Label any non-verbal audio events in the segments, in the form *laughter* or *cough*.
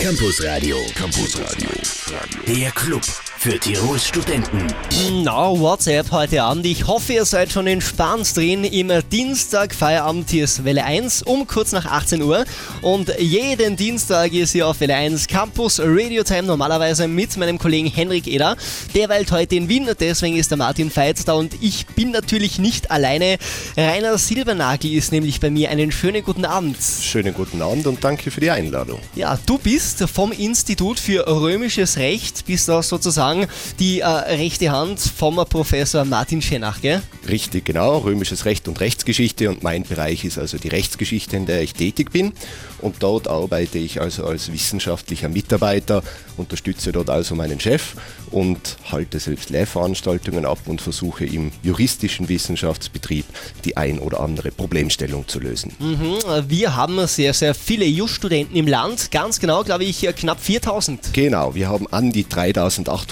Campus Radio. Campus Radio. Der Club für Tirols Studenten. Na, WhatsApp heute Abend. Ich hoffe, ihr seid schon entspannt drin im Dienstag Feierabend. Hier ist Welle 1 um kurz nach 18 Uhr. Und jeden Dienstag ist hier auf Welle 1 Campus Radio Time normalerweise mit meinem Kollegen Henrik Eder. Der weilt heute in Wien, deswegen ist der Martin Veit da und ich bin natürlich nicht alleine. Rainer Silbernagel ist nämlich bei mir. Einen schönen guten Abend. Schönen guten Abend und danke für die Einladung. Ja, du bist vom Institut für Römisches Recht, bist da sozusagen die äh, rechte Hand vom Professor Martin Schenach, gell? Richtig, genau. Römisches Recht und Rechtsgeschichte und mein Bereich ist also die Rechtsgeschichte, in der ich tätig bin. Und dort arbeite ich also als wissenschaftlicher Mitarbeiter, unterstütze dort also meinen Chef und halte selbst Lehrveranstaltungen ab und versuche im juristischen Wissenschaftsbetrieb die ein oder andere Problemstellung zu lösen. Mhm, wir haben sehr, sehr viele Just-Studenten im Land, ganz genau, glaube ich, knapp 4000. Genau, wir haben an die 3800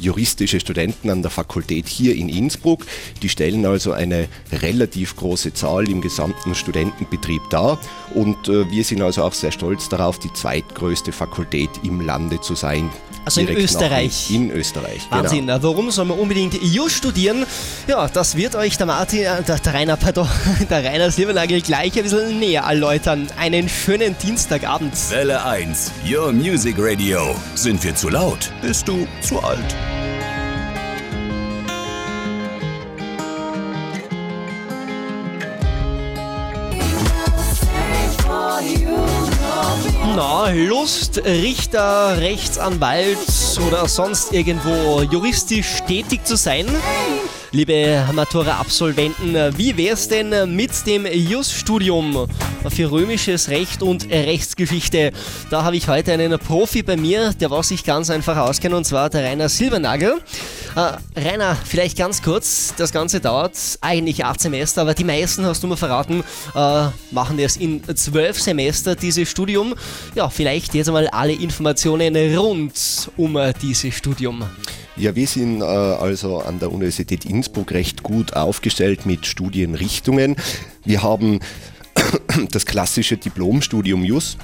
juristische Studenten an der Fakultät hier in Innsbruck. Die stellen also eine relativ große Zahl im gesamten Studentenbetrieb dar und äh, wir sind also auch sehr stolz darauf, die zweitgrößte Fakultät im Lande zu sein. Also in Österreich. In Österreich. Genau. Wahnsinn. Genau. Warum soll man unbedingt Just studieren? Ja, das wird euch der Martin, äh, der, der Rainer, pardon, *laughs* der Rainer Silbernagel gleich ein bisschen näher erläutern. Einen schönen Dienstagabend. Welle 1, Your Music Radio. Sind wir zu laut? Bist du zu alt? Lust, Richter, Rechtsanwalt oder sonst irgendwo juristisch tätig zu sein? Liebe Matura-Absolventen, wie wär's denn mit dem Just-Studium für römisches Recht und Rechtsgeschichte? Da habe ich heute einen Profi bei mir, der was sich ganz einfach auskennt, und zwar der Rainer Silbernagel. Äh, Rainer, vielleicht ganz kurz, das Ganze dauert eigentlich acht Semester, aber die meisten, hast du mir verraten, äh, machen das in zwölf Semester, dieses Studium. Ja, vielleicht jetzt einmal alle Informationen rund um äh, dieses Studium. Ja, wir sind äh, also an der Universität Innsbruck recht gut aufgestellt mit Studienrichtungen. Wir haben *coughs* das klassische Diplomstudium JUS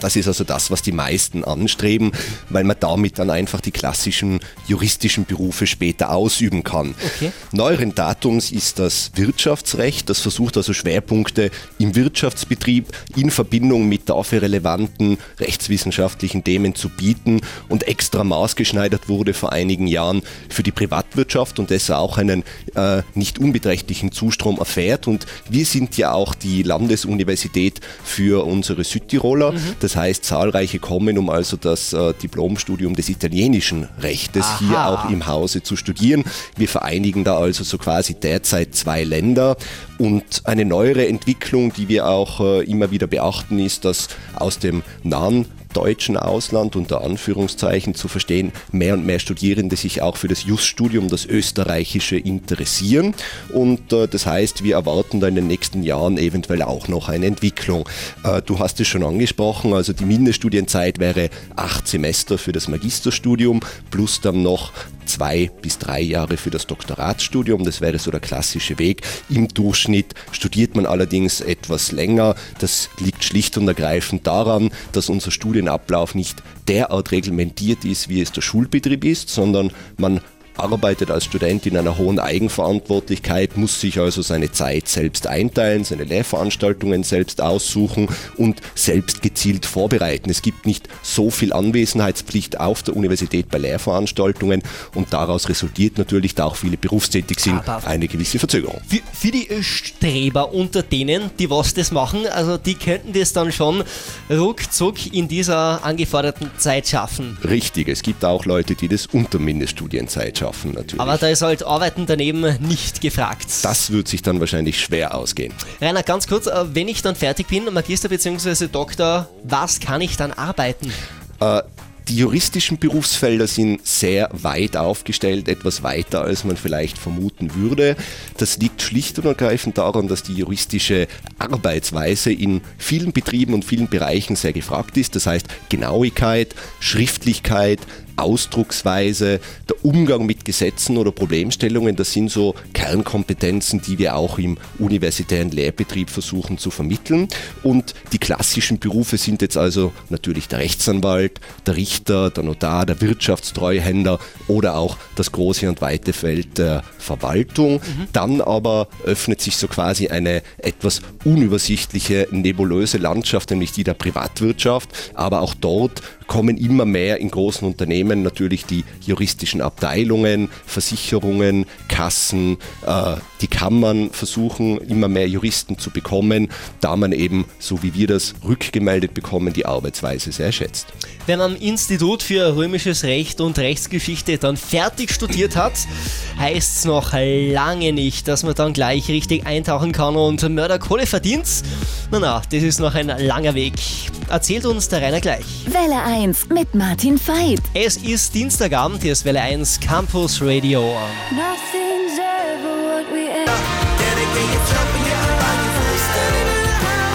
das ist also das, was die meisten anstreben, weil man damit dann einfach die klassischen juristischen Berufe später ausüben kann. Okay. Neueren Datums ist das Wirtschaftsrecht, das versucht also Schwerpunkte im Wirtschaftsbetrieb in Verbindung mit dafür relevanten rechtswissenschaftlichen Themen zu bieten und extra maßgeschneidert wurde vor einigen Jahren für die Privatwirtschaft und das auch einen äh, nicht unbeträchtlichen Zustrom erfährt. Und wir sind ja auch die Landesuniversität für unsere Südtiroler. Mhm. Das heißt, zahlreiche kommen, um also das äh, Diplomstudium des italienischen Rechtes Aha. hier auch im Hause zu studieren. Wir vereinigen da also so quasi derzeit zwei Länder. Und eine neuere Entwicklung, die wir auch äh, immer wieder beachten, ist, dass aus dem nahen deutschen Ausland unter Anführungszeichen zu verstehen, mehr und mehr Studierende sich auch für das Just-Studium, das österreichische, interessieren. Und äh, das heißt, wir erwarten da in den nächsten Jahren eventuell auch noch eine Entwicklung. Äh, du hast es schon angesprochen, also die Mindeststudienzeit wäre acht Semester für das Magisterstudium plus dann noch zwei bis drei Jahre für das Doktoratsstudium. Das wäre so der klassische Weg. Im Durchschnitt studiert man allerdings etwas länger. Das liegt schlicht und ergreifend daran, dass unser Studienablauf nicht derart reglementiert ist, wie es der Schulbetrieb ist, sondern man arbeitet als Student in einer hohen Eigenverantwortlichkeit, muss sich also seine Zeit selbst einteilen, seine Lehrveranstaltungen selbst aussuchen und selbst gezielt vorbereiten. Es gibt nicht so viel Anwesenheitspflicht auf der Universität bei Lehrveranstaltungen und daraus resultiert natürlich, da auch viele berufstätig sind, Aber eine gewisse Verzögerung. Für, für, die Streber unter denen, die was das machen, also die könnten das dann schon ruckzuck in dieser angeforderten Zeit schaffen. Richtig, es gibt auch Leute, die das unter Mindeststudienzeit schaffen schaffen natürlich. Aber da ist halt Arbeiten daneben nicht gefragt. Das wird sich dann wahrscheinlich schwer ausgehen. Rainer, ganz kurz, äh, wenn ich dann fertig bin, Magister bzw. Doktor, was kann ich dann arbeiten? Äh, die juristischen Berufsfelder sind sehr weit aufgestellt, etwas weiter als man vielleicht vermuten würde. Das liegt schlicht und ergreifend daran, dass die juristische Arbeitsweise in vielen Betrieben und vielen Bereichen sehr gefragt ist. Das heißt Genauigkeit, Schriftlichkeit, Ausdrucksweise, der Umgang mit Gesetzen oder Problemstellungen, das sind so Kernkompetenzen, die wir auch im universitären Lehrbetrieb versuchen zu vermitteln. Und die klassischen Berufe sind jetzt also natürlich der Rechtsanwalt, der Richter, der Notar, der Wirtschaftstreuhänder oder auch das große und weite Feld der Verwaltung. Mhm. Dann aber öffnet sich so quasi eine etwas unübersichtliche, nebulöse Landschaft, nämlich die der Privatwirtschaft. Aber auch dort kommen immer mehr in großen Unternehmen natürlich die juristischen Abteilungen, Versicherungen, Kassen, äh, die Kammern versuchen immer mehr Juristen zu bekommen, da man eben, so wie wir das rückgemeldet bekommen, die Arbeitsweise sehr schätzt. Wenn man am Institut für römisches Recht und Rechtsgeschichte dann fertig studiert hat, heißt es noch lange nicht, dass man dann gleich richtig eintauchen kann und Mörderkohle verdient. Na na, das ist noch ein langer Weg. Erzählt uns der Rainer gleich. Welle 1 mit Martin Veit. Es ist Dienstagabend, hier ist Welle 1 Campus Radio. Nothing's ever what we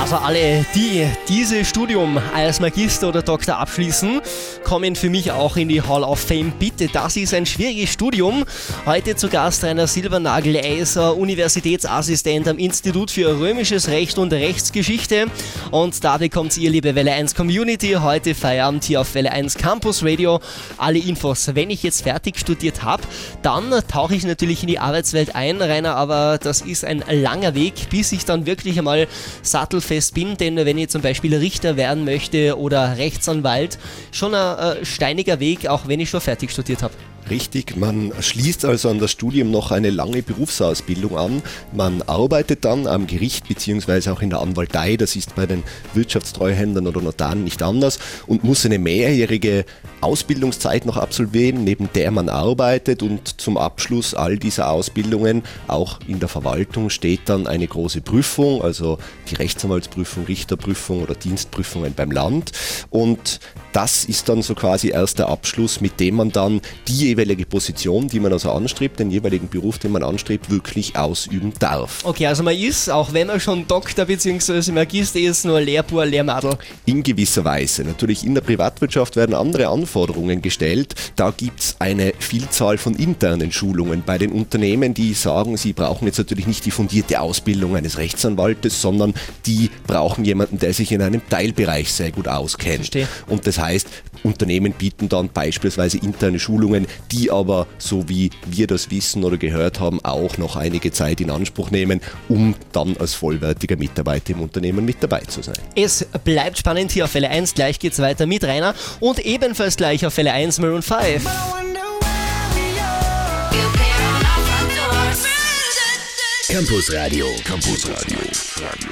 Also alle, die dieses Studium als Magister oder Doktor abschließen, kommen für mich auch in die Hall of Fame. Bitte, das ist ein schwieriges Studium. Heute zu Gast Rainer Silbernagel. Er ist Universitätsassistent am Institut für Römisches Recht und Rechtsgeschichte. Und da bekommt ihr, liebe Welle 1 Community, heute Feierabend hier auf Welle 1 Campus Radio. Alle Infos. Wenn ich jetzt fertig studiert habe, dann tauche ich natürlich in die Arbeitswelt ein, Rainer, aber das ist ein langer Weg, bis ich dann wirklich einmal sattelfest fest bin, denn wenn ich zum Beispiel Richter werden möchte oder Rechtsanwalt, schon ein äh, steiniger Weg, auch wenn ich schon fertig studiert habe. Richtig, man schließt also an das Studium noch eine lange Berufsausbildung an. Man arbeitet dann am Gericht bzw. auch in der Anwaltei, das ist bei den Wirtschaftstreuhändern oder Notaren nicht anders und muss eine mehrjährige Ausbildungszeit noch absolvieren, neben der man arbeitet und zum Abschluss all dieser Ausbildungen, auch in der Verwaltung, steht dann eine große Prüfung, also die Rechtsanwaltsprüfung, Richterprüfung oder Dienstprüfungen beim Land und das ist dann so quasi erst der Abschluss, mit dem man dann die jeweilige Position, die man also anstrebt, den jeweiligen Beruf, den man anstrebt, wirklich ausüben darf. Okay, also man ist, auch wenn man schon Doktor bzw. Magister ist, nur Lehrbuhr, Lehrmadel. In gewisser Weise. Natürlich in der Privatwirtschaft werden andere Anforderungen gestellt. Da gibt es eine Vielzahl von internen Schulungen bei den Unternehmen, die sagen, sie brauchen jetzt natürlich nicht die fundierte Ausbildung eines Rechtsanwaltes, sondern die brauchen jemanden, der sich in einem Teilbereich sehr gut auskennt. Verstehe. Und das heißt, Unternehmen bieten dann beispielsweise interne Schulungen, die aber, so wie wir das wissen oder gehört haben, auch noch einige Zeit in Anspruch nehmen, um dann als vollwertiger Mitarbeiter im Unternehmen mit dabei zu sein. Es bleibt spannend hier auf Fälle 1. Gleich geht's weiter mit Rainer und ebenfalls gleich auf Fälle 1 Maroon 5. Campus Radio. Campus Radio.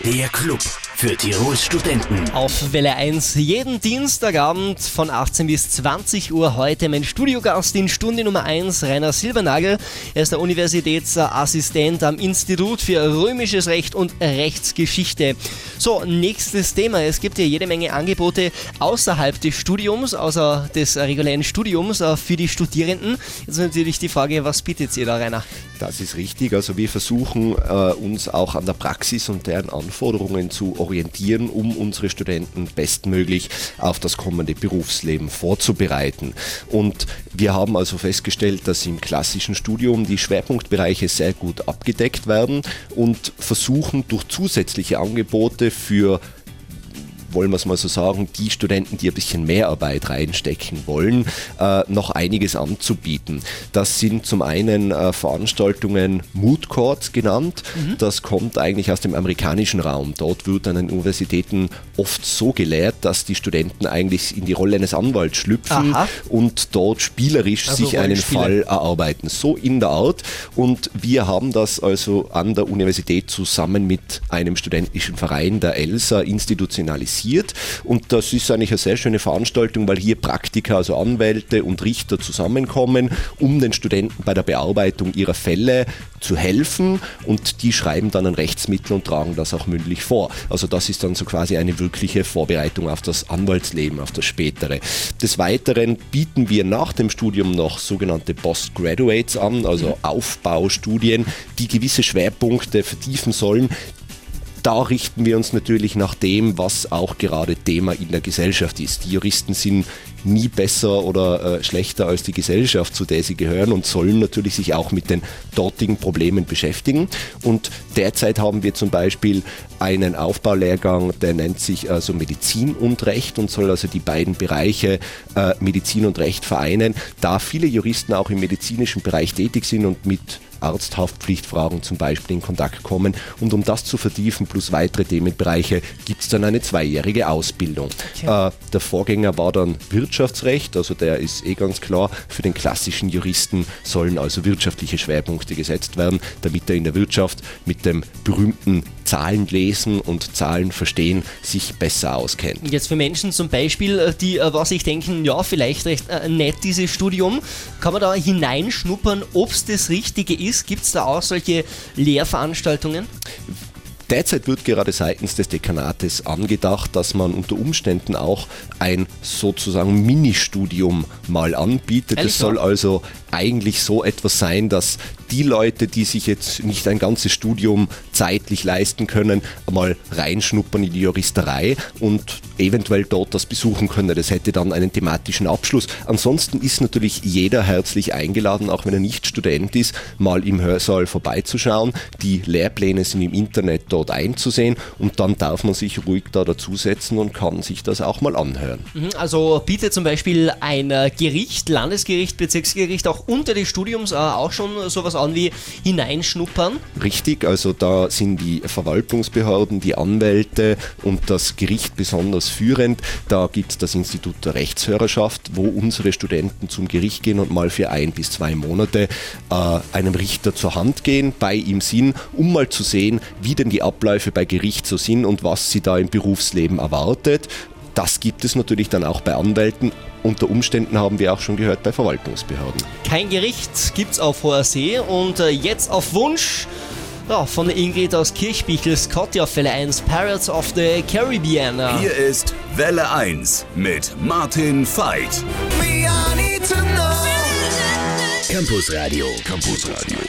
Der Club für Tirols Studenten. Auf Welle 1 jeden Dienstagabend von 18 bis 20 Uhr heute mein Studiogast in Stunde Nummer 1, Rainer Silbernagel. Er ist der Universitätsassistent am Institut für Römisches Recht und Rechtsgeschichte. So, nächstes Thema. Es gibt ja jede Menge Angebote außerhalb des Studiums, außer des regulären Studiums äh, für die Studierenden. Jetzt natürlich die Frage, was bietet ihr da, Rainer? Das ist richtig. Also wir versuchen äh, uns auch an der Praxis und deren Anforderungen zu orientieren orientieren, um unsere Studenten bestmöglich auf das kommende Berufsleben vorzubereiten. Und wir haben also festgestellt, dass im klassischen Studium die Schwerpunktbereiche sehr gut abgedeckt werden und versuchen durch zusätzliche Angebote für wollen wir es mal so sagen, die Studenten, die ein bisschen mehr Arbeit reinstecken wollen, äh, noch einiges anzubieten. Das sind zum einen äh, Veranstaltungen Mood Courts genannt. Mhm. Das kommt eigentlich aus dem amerikanischen Raum. Dort wird an den Universitäten oft so gelehrt, dass die Studenten eigentlich in die Rolle eines Anwalts schlüpfen Aha. und dort spielerisch also sich einen Fall erarbeiten. So in der Art. Und wir haben das also an der Universität zusammen mit einem studentischen Verein der ELSA institutionalisiert passiert. Und das ist eigentlich eine sehr schöne Veranstaltung, weil hier Praktiker, also Anwälte und Richter zusammenkommen, um den Studenten bei der Bearbeitung ihrer Fälle zu helfen. Und die schreiben dann ein Rechtsmittel und tragen das auch mündlich vor. Also das ist dann so quasi eine wirkliche Vorbereitung auf das Anwaltsleben, auf das spätere. Des Weiteren bieten wir nach dem Studium noch sogenannte Postgraduates an, also Aufbaustudien, die gewisse Schwerpunkte vertiefen sollen, da richten wir uns natürlich nach dem, was auch gerade Thema in der Gesellschaft ist. Die Juristen sind nie besser oder äh, schlechter als die Gesellschaft, zu der sie gehören und sollen natürlich sich auch mit den dortigen Problemen beschäftigen. Und derzeit haben wir zum Beispiel einen Aufbaulehrgang, der nennt sich also Medizin und Recht und soll also die beiden Bereiche äh, Medizin und Recht vereinen, da viele Juristen auch im medizinischen Bereich tätig sind und mit Arzthaftpflichtfragen zum Beispiel in Kontakt kommen. Und um das zu vertiefen, plus weitere Themenbereiche, gibt es dann eine zweijährige Ausbildung. Okay. Äh, der Vorgänger war dann Wirtschaftsrecht, also der ist eh ganz klar, für den klassischen Juristen sollen also wirtschaftliche Schwerpunkte gesetzt werden, damit er in der Wirtschaft mit dem berühmten Zahlen lesen und Zahlen verstehen sich besser auskennt. Jetzt für Menschen zum Beispiel, äh, die äh, was ich denken, ja, vielleicht recht äh, nett dieses Studium, kann man da hineinschnuppern, ob es das Richtige ist? Gibt es da auch solche Lehrveranstaltungen? Derzeit wird gerade seitens des Dekanates angedacht, dass man unter Umständen auch ein sozusagen Ministudium mal anbietet. Es soll also eigentlich so etwas sein, dass die Leute, die sich jetzt nicht ein ganzes Studium zeitlich leisten können, mal reinschnuppern in die Juristerei und eventuell dort das besuchen können. Das hätte dann einen thematischen Abschluss. Ansonsten ist natürlich jeder herzlich eingeladen, auch wenn er nicht Student ist, mal im Hörsaal vorbeizuschauen. Die Lehrpläne sind im Internet dort einzusehen und dann darf man sich ruhig da dazusetzen und kann sich das auch mal anhören. Mhm, also bietet zum Beispiel ein Gericht, Landesgericht, Bezirksgericht auch unter des Studiums äh, auch schon sowas an wie hineinschnuppern? Richtig, also da sind die Verwaltungsbehörden, die Anwälte und das Gericht besonders führend. Da gibt es das Institut der Rechtshörerschaft, wo unsere Studenten zum Gericht gehen und mal für ein bis zwei Monate äh, einem Richter zur Hand gehen, bei ihm sind, um mal zu sehen, wie denn die Abläufe bei Gericht so sind und was sie da im Berufsleben erwartet. Das gibt es natürlich dann auch bei Anwälten. Unter Umständen haben wir auch schon gehört bei Verwaltungsbehörden. Kein Gericht gibt's auf hoher See und äh, jetzt auf Wunsch ja, von Ingrid aus Kirchbichel, Scotty auf Welle 1, Pirates of the Caribbean. Hier ist Welle 1 mit Martin Veit. Campus Radio. Campus Radio.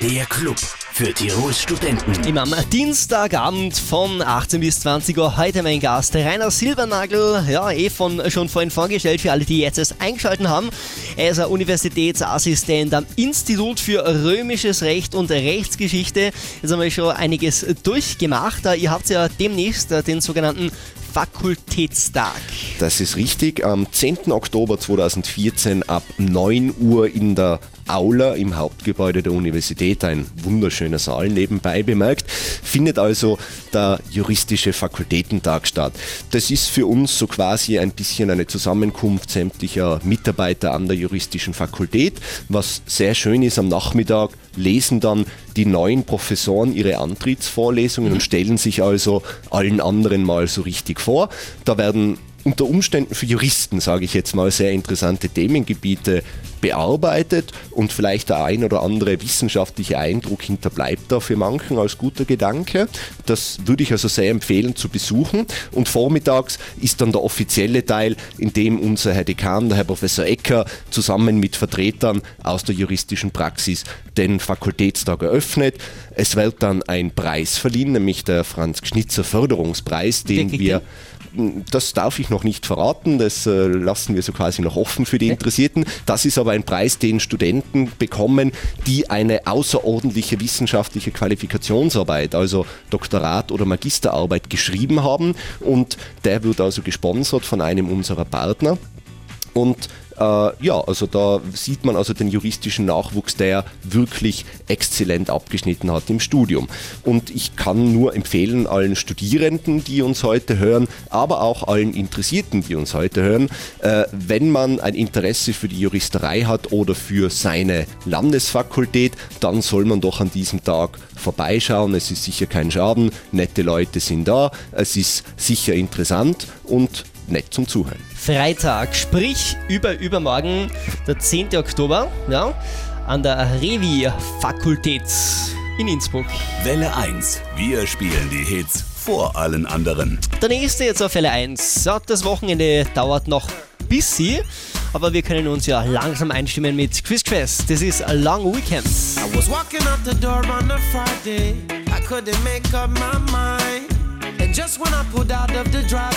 Der Club für Tirols Studenten. Immer am Dienstagabend von 18 bis 20 Uhr heute mein Gast Rainer Silbernagel, ja eh von, schon vorhin vorgestellt für alle, die jetzt erst eingeschaltet haben. Er ist ein Universitätsassistent am Institut für Römisches Recht und Rechtsgeschichte. Jetzt haben wir schon einiges durchgemacht. Ihr habt ja demnächst den sogenannten Fakultätstag. Das ist richtig. Am 10. Oktober 2014 ab 9 Uhr in der Aula im Hauptgebäude der Universität, ein wunderschöner Saal nebenbei bemerkt, findet also der juristische Fakultätentag statt. Das ist für uns so quasi ein bisschen eine Zusammenkunft sämtlicher Mitarbeiter an der juristischen Fakultät. Was sehr schön ist, am Nachmittag lesen dann die neuen Professoren ihre Antrittsvorlesungen und stellen sich also allen anderen mal so richtig vor. Da werden unter Umständen für Juristen, sage ich jetzt mal, sehr interessante Themengebiete bearbeitet und vielleicht der ein oder andere wissenschaftliche Eindruck hinterbleibt da für manchen als guter Gedanke. Das würde ich also sehr empfehlen zu besuchen. Und vormittags ist dann der offizielle Teil, in dem unser Herr Dekan, der Herr Professor Ecker, zusammen mit Vertretern aus der juristischen Praxis den Fakultätstag eröffnet. Es wird dann ein Preis verliehen, nämlich der Franz Schnitzer Förderungspreis, den wir das darf ich noch nicht verraten, das äh, lassen wir so quasi noch offen für die Interessierten. Das ist aber ein Preis, den Studenten bekommen, die eine außerordentliche wissenschaftliche Qualifikationsarbeit, also Doktorat oder Magisterarbeit geschrieben haben und der wird also gesponsert von einem unserer Partner. Und äh, ja, also da sieht man also den juristischen Nachwuchs, der wirklich exzellent abgeschnitten hat im Studium. Und ich kann nur empfehlen allen Studierenden, die uns heute hören, aber auch allen Interessierten, die uns heute hören, äh, wenn man ein Interesse für die Juristerei hat oder für seine Landesfakultät, dann soll man doch an diesem Tag vorbeischauen. Es ist sicher kein Schaden, nette Leute sind da, es ist sicher interessant und nett zum Zuhören. Freitag, sprich über übermorgen, der 10. Oktober, ja, an der Revi-Fakultät in Innsbruck. Welle 1, wir spielen die Hits vor allen anderen. Der nächste jetzt auf Welle 1. Ja, das Wochenende dauert noch bis sie, aber wir können uns ja langsam einstimmen mit Chris Crest. Das ist a Long Weekend. I was walking out the door on a Friday. couldn't make up my mind. And just when I pulled out of the drive.